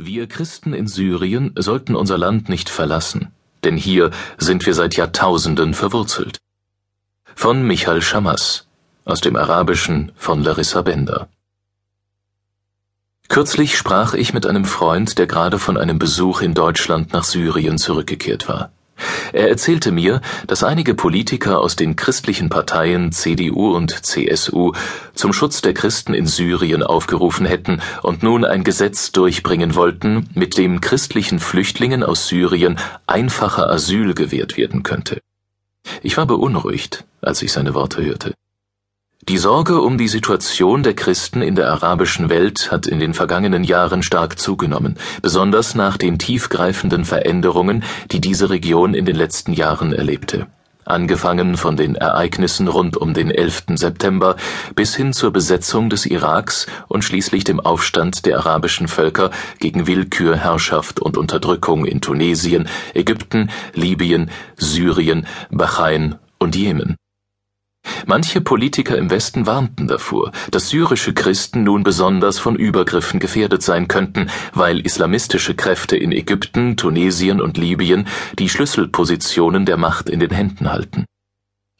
Wir Christen in Syrien sollten unser Land nicht verlassen, denn hier sind wir seit Jahrtausenden verwurzelt. Von Michael Schamas aus dem Arabischen von Larissa Bender. Kürzlich sprach ich mit einem Freund, der gerade von einem Besuch in Deutschland nach Syrien zurückgekehrt war. Er erzählte mir, dass einige Politiker aus den christlichen Parteien CDU und CSU zum Schutz der Christen in Syrien aufgerufen hätten und nun ein Gesetz durchbringen wollten, mit dem christlichen Flüchtlingen aus Syrien einfacher Asyl gewährt werden könnte. Ich war beunruhigt, als ich seine Worte hörte. Die Sorge um die Situation der Christen in der arabischen Welt hat in den vergangenen Jahren stark zugenommen, besonders nach den tiefgreifenden Veränderungen, die diese Region in den letzten Jahren erlebte. Angefangen von den Ereignissen rund um den 11. September bis hin zur Besetzung des Iraks und schließlich dem Aufstand der arabischen Völker gegen Willkür, Herrschaft und Unterdrückung in Tunesien, Ägypten, Libyen, Syrien, Bahrain und Jemen. Manche Politiker im Westen warnten davor, dass syrische Christen nun besonders von Übergriffen gefährdet sein könnten, weil islamistische Kräfte in Ägypten, Tunesien und Libyen die Schlüsselpositionen der Macht in den Händen halten.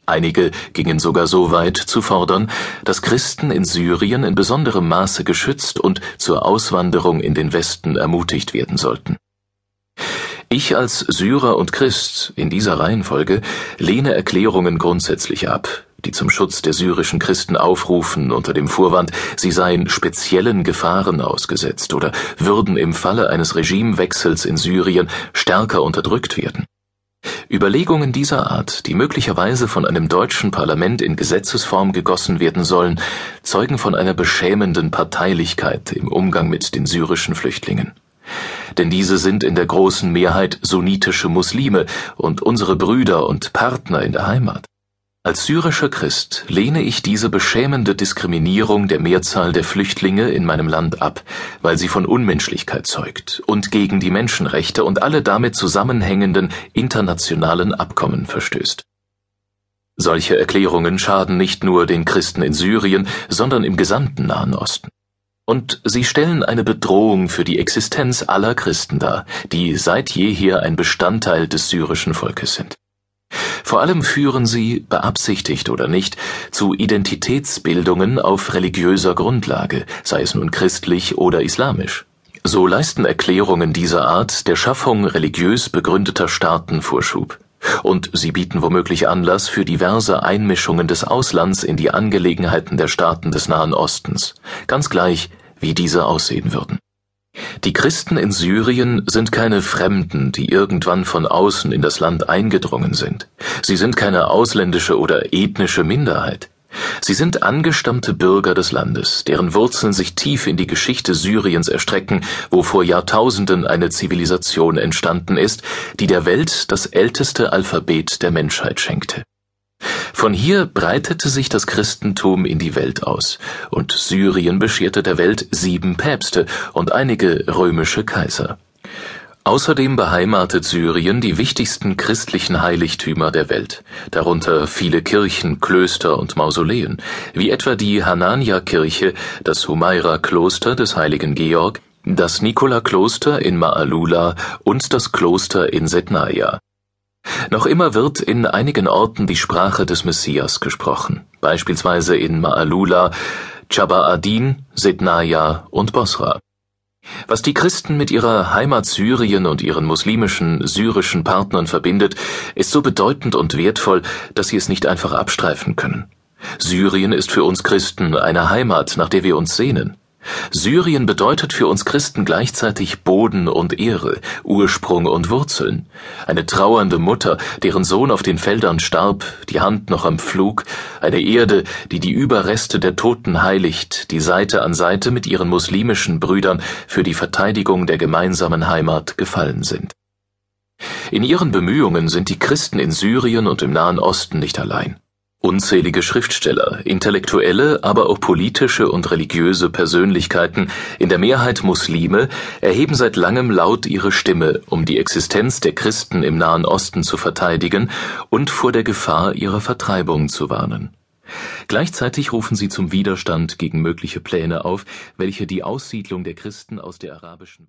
Einige gingen sogar so weit zu fordern, dass Christen in Syrien in besonderem Maße geschützt und zur Auswanderung in den Westen ermutigt werden sollten. Ich als Syrer und Christ in dieser Reihenfolge lehne Erklärungen grundsätzlich ab, die zum Schutz der syrischen Christen aufrufen unter dem Vorwand, sie seien speziellen Gefahren ausgesetzt oder würden im Falle eines Regimewechsels in Syrien stärker unterdrückt werden. Überlegungen dieser Art, die möglicherweise von einem deutschen Parlament in Gesetzesform gegossen werden sollen, zeugen von einer beschämenden Parteilichkeit im Umgang mit den syrischen Flüchtlingen. Denn diese sind in der großen Mehrheit sunnitische Muslime und unsere Brüder und Partner in der Heimat. Als syrischer Christ lehne ich diese beschämende Diskriminierung der Mehrzahl der Flüchtlinge in meinem Land ab, weil sie von Unmenschlichkeit zeugt und gegen die Menschenrechte und alle damit zusammenhängenden internationalen Abkommen verstößt. Solche Erklärungen schaden nicht nur den Christen in Syrien, sondern im gesamten Nahen Osten. Und sie stellen eine Bedrohung für die Existenz aller Christen dar, die seit jeher ein Bestandteil des syrischen Volkes sind. Vor allem führen sie, beabsichtigt oder nicht, zu Identitätsbildungen auf religiöser Grundlage, sei es nun christlich oder islamisch. So leisten Erklärungen dieser Art der Schaffung religiös begründeter Staaten Vorschub. Und sie bieten womöglich Anlass für diverse Einmischungen des Auslands in die Angelegenheiten der Staaten des Nahen Ostens, ganz gleich, wie diese aussehen würden. Die Christen in Syrien sind keine Fremden, die irgendwann von außen in das Land eingedrungen sind. Sie sind keine ausländische oder ethnische Minderheit. Sie sind angestammte Bürger des Landes, deren Wurzeln sich tief in die Geschichte Syriens erstrecken, wo vor Jahrtausenden eine Zivilisation entstanden ist, die der Welt das älteste Alphabet der Menschheit schenkte. Von hier breitete sich das Christentum in die Welt aus, und Syrien bescherte der Welt sieben Päpste und einige römische Kaiser. Außerdem beheimatet Syrien die wichtigsten christlichen Heiligtümer der Welt, darunter viele Kirchen, Klöster und Mausoleen, wie etwa die Hanania-Kirche, das Humaira-Kloster des heiligen Georg, das Nikola-Kloster in Ma'alula und das Kloster in Setnaya. Noch immer wird in einigen Orten die Sprache des Messias gesprochen, beispielsweise in Ma'alula, Chaba'adin, Sednaya und Bosra. Was die Christen mit ihrer Heimat Syrien und ihren muslimischen syrischen Partnern verbindet, ist so bedeutend und wertvoll, dass sie es nicht einfach abstreifen können. Syrien ist für uns Christen eine Heimat, nach der wir uns sehnen. Syrien bedeutet für uns Christen gleichzeitig Boden und Ehre, Ursprung und Wurzeln. Eine trauernde Mutter, deren Sohn auf den Feldern starb, die Hand noch am Pflug, eine Erde, die die Überreste der Toten heiligt, die Seite an Seite mit ihren muslimischen Brüdern für die Verteidigung der gemeinsamen Heimat gefallen sind. In ihren Bemühungen sind die Christen in Syrien und im Nahen Osten nicht allein. Unzählige Schriftsteller, Intellektuelle, aber auch politische und religiöse Persönlichkeiten, in der Mehrheit Muslime, erheben seit langem laut ihre Stimme, um die Existenz der Christen im Nahen Osten zu verteidigen und vor der Gefahr ihrer Vertreibung zu warnen. Gleichzeitig rufen sie zum Widerstand gegen mögliche Pläne auf, welche die Aussiedlung der Christen aus der arabischen